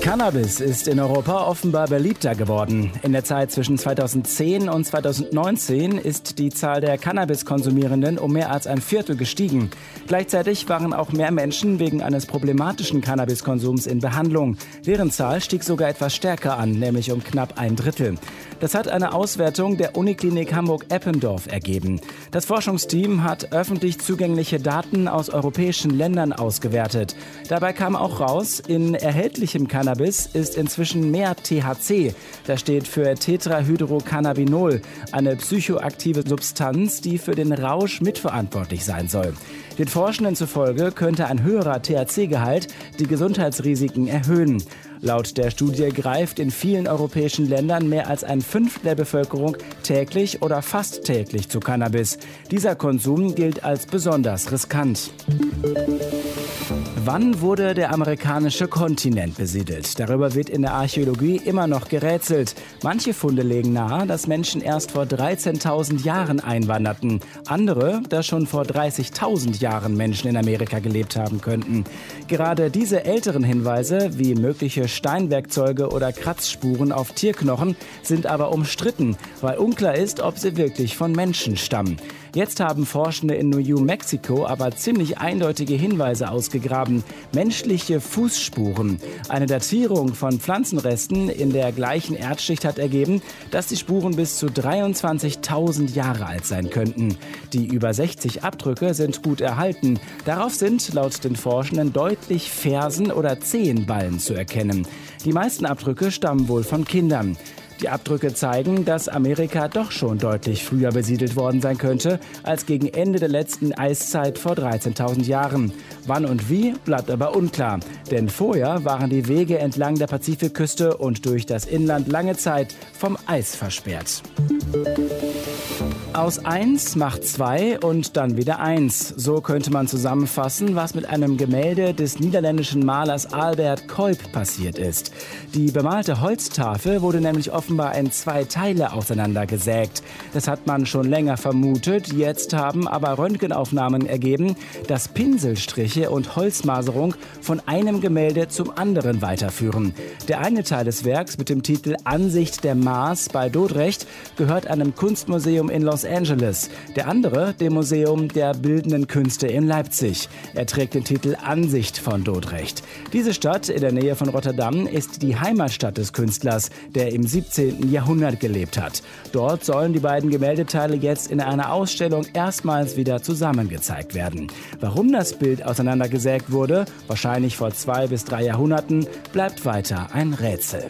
Cannabis ist in Europa offenbar beliebter geworden. In der Zeit zwischen 2010 und 2019 ist die Zahl der Cannabis-Konsumierenden um mehr als ein Viertel gestiegen. Gleichzeitig waren auch mehr Menschen wegen eines problematischen Cannabiskonsums in Behandlung. Deren Zahl stieg sogar etwas stärker an, nämlich um knapp ein Drittel. Das hat eine Auswertung der Uniklinik Hamburg-Eppendorf ergeben. Das Forschungsteam hat öffentlich zugängliche Daten aus europäischen Ländern ausgewertet. Dabei kam auch raus, in erhältlichem Cannabis ist inzwischen mehr THC. Das steht für Tetrahydrocannabinol, eine psychoaktive Substanz, die für den Rausch mitverantwortlich sein soll. Den Forschenden zufolge könnte ein höherer THC-Gehalt die Gesundheitsrisiken erhöhen. Laut der Studie greift in vielen europäischen Ländern mehr als ein Fünftel der Bevölkerung täglich oder fast täglich zu Cannabis. Dieser Konsum gilt als besonders riskant. Wann wurde der amerikanische Kontinent besiedelt? Darüber wird in der Archäologie immer noch gerätselt. Manche Funde legen nahe, dass Menschen erst vor 13.000 Jahren einwanderten. Andere, dass schon vor 30.000 Jahren Menschen in Amerika gelebt haben könnten. Gerade diese älteren Hinweise, wie mögliche Steinwerkzeuge oder Kratzspuren auf Tierknochen, sind aber umstritten, weil unklar ist, ob sie wirklich von Menschen stammen. Jetzt haben Forschende in New Mexico aber ziemlich eindeutige Hinweise ausgegraben. Menschliche Fußspuren. Eine Datierung von Pflanzenresten in der gleichen Erdschicht hat ergeben, dass die Spuren bis zu 23.000 Jahre alt sein könnten. Die über 60 Abdrücke sind gut erhalten. Darauf sind laut den Forschenden deutlich Fersen oder Zehenballen zu erkennen. Die meisten Abdrücke stammen wohl von Kindern. Die Abdrücke zeigen, dass Amerika doch schon deutlich früher besiedelt worden sein könnte als gegen Ende der letzten Eiszeit vor 13.000 Jahren. Wann und wie bleibt aber unklar, denn vorher waren die Wege entlang der Pazifikküste und durch das Inland lange Zeit vom Eis versperrt. Aus eins macht zwei und dann wieder eins. So könnte man zusammenfassen, was mit einem Gemälde des niederländischen Malers Albert Kolb passiert ist. Die bemalte Holztafel wurde nämlich offenbar in zwei Teile auseinandergesägt. Das hat man schon länger vermutet. Jetzt haben aber Röntgenaufnahmen ergeben, dass Pinselstriche und Holzmaserung von einem Gemälde zum anderen weiterführen. Der eine Teil des Werks mit dem Titel Ansicht der Maas bei Dordrecht gehört einem Kunstmuseum in Los Angeles, der andere dem Museum der Bildenden Künste in Leipzig. Er trägt den Titel Ansicht von Dordrecht. Diese Stadt in der Nähe von Rotterdam ist die Heimatstadt des Künstlers, der im 17. Jahrhundert gelebt hat. Dort sollen die beiden Gemäldeteile jetzt in einer Ausstellung erstmals wieder zusammengezeigt werden. Warum das Bild auseinandergesägt wurde, wahrscheinlich vor zwei bis drei Jahrhunderten, bleibt weiter ein Rätsel.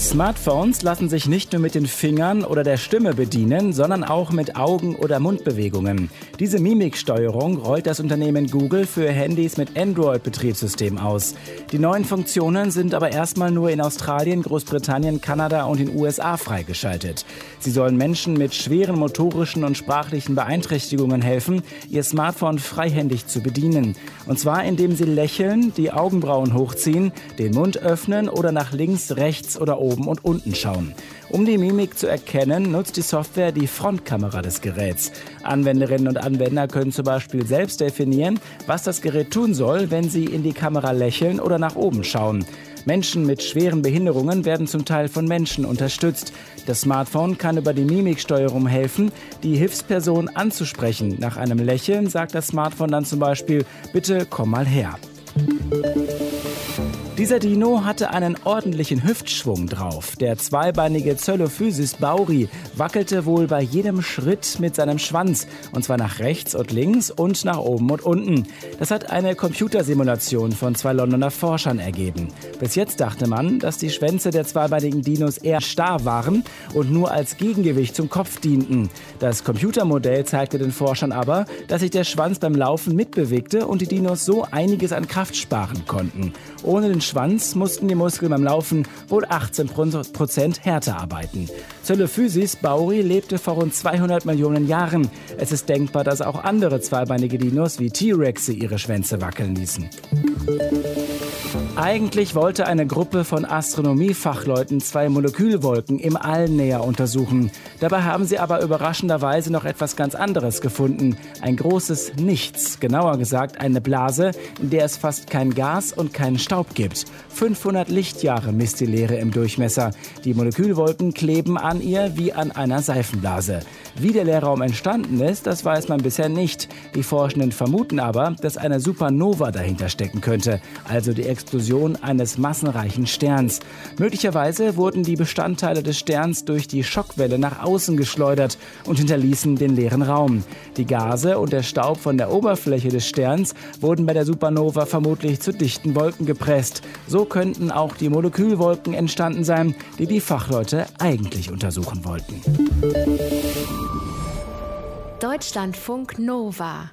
Smartphones lassen sich nicht nur mit den Fingern oder der Stimme bedienen, sondern auch mit Augen- oder Mundbewegungen. Diese Mimiksteuerung rollt das Unternehmen Google für Handys mit Android-Betriebssystem aus. Die neuen Funktionen sind aber erstmal nur in Australien, Großbritannien, Kanada und den USA freigeschaltet. Sie sollen Menschen mit schweren motorischen und sprachlichen Beeinträchtigungen helfen, ihr Smartphone freihändig zu bedienen. Und zwar indem sie lächeln, die Augenbrauen hochziehen, den Mund öffnen oder nach links, rechts oder oben oben und unten schauen. Um die Mimik zu erkennen, nutzt die Software die Frontkamera des Geräts. Anwenderinnen und Anwender können zum Beispiel selbst definieren, was das Gerät tun soll, wenn sie in die Kamera lächeln oder nach oben schauen. Menschen mit schweren Behinderungen werden zum Teil von Menschen unterstützt. Das Smartphone kann über die Mimiksteuerung helfen, die Hilfsperson anzusprechen. Nach einem Lächeln sagt das Smartphone dann zum Beispiel, bitte komm mal her. Dieser Dino hatte einen ordentlichen Hüftschwung drauf. Der zweibeinige Zöllophysis bauri wackelte wohl bei jedem Schritt mit seinem Schwanz, und zwar nach rechts und links und nach oben und unten. Das hat eine Computersimulation von zwei Londoner Forschern ergeben. Bis jetzt dachte man, dass die Schwänze der zweibeinigen Dinos eher starr waren und nur als Gegengewicht zum Kopf dienten. Das Computermodell zeigte den Forschern aber, dass sich der Schwanz beim Laufen mitbewegte und die Dinos so einiges an Kraft sparen konnten. Ohne den Schwanz mussten die Muskeln beim Laufen wohl 18 Prozent härter arbeiten. Zöllophysis bauri lebte vor rund 200 Millionen Jahren. Es ist denkbar, dass auch andere zweibeinige Dinos wie T-Rexe ihre Schwänze wackeln ließen. Eigentlich wollte eine Gruppe von Astronomiefachleuten zwei Molekülwolken im All näher untersuchen. Dabei haben sie aber überraschenderweise noch etwas ganz anderes gefunden. Ein großes Nichts, genauer gesagt eine Blase, in der es fast kein Gas und keinen Staub gibt. 500 Lichtjahre misst die Leere im Durchmesser. Die Molekülwolken kleben an ihr wie an einer Seifenblase. Wie der Leerraum entstanden ist, das weiß man bisher nicht. Die Forschenden vermuten aber, dass eine Supernova dahinter stecken könnte, also die Explosion Explosion eines massenreichen Sterns. Möglicherweise wurden die Bestandteile des Sterns durch die Schockwelle nach außen geschleudert und hinterließen den leeren Raum. Die Gase und der Staub von der Oberfläche des Sterns wurden bei der Supernova vermutlich zu dichten Wolken gepresst. So könnten auch die Molekülwolken entstanden sein, die die Fachleute eigentlich untersuchen wollten. Deutschlandfunk Nova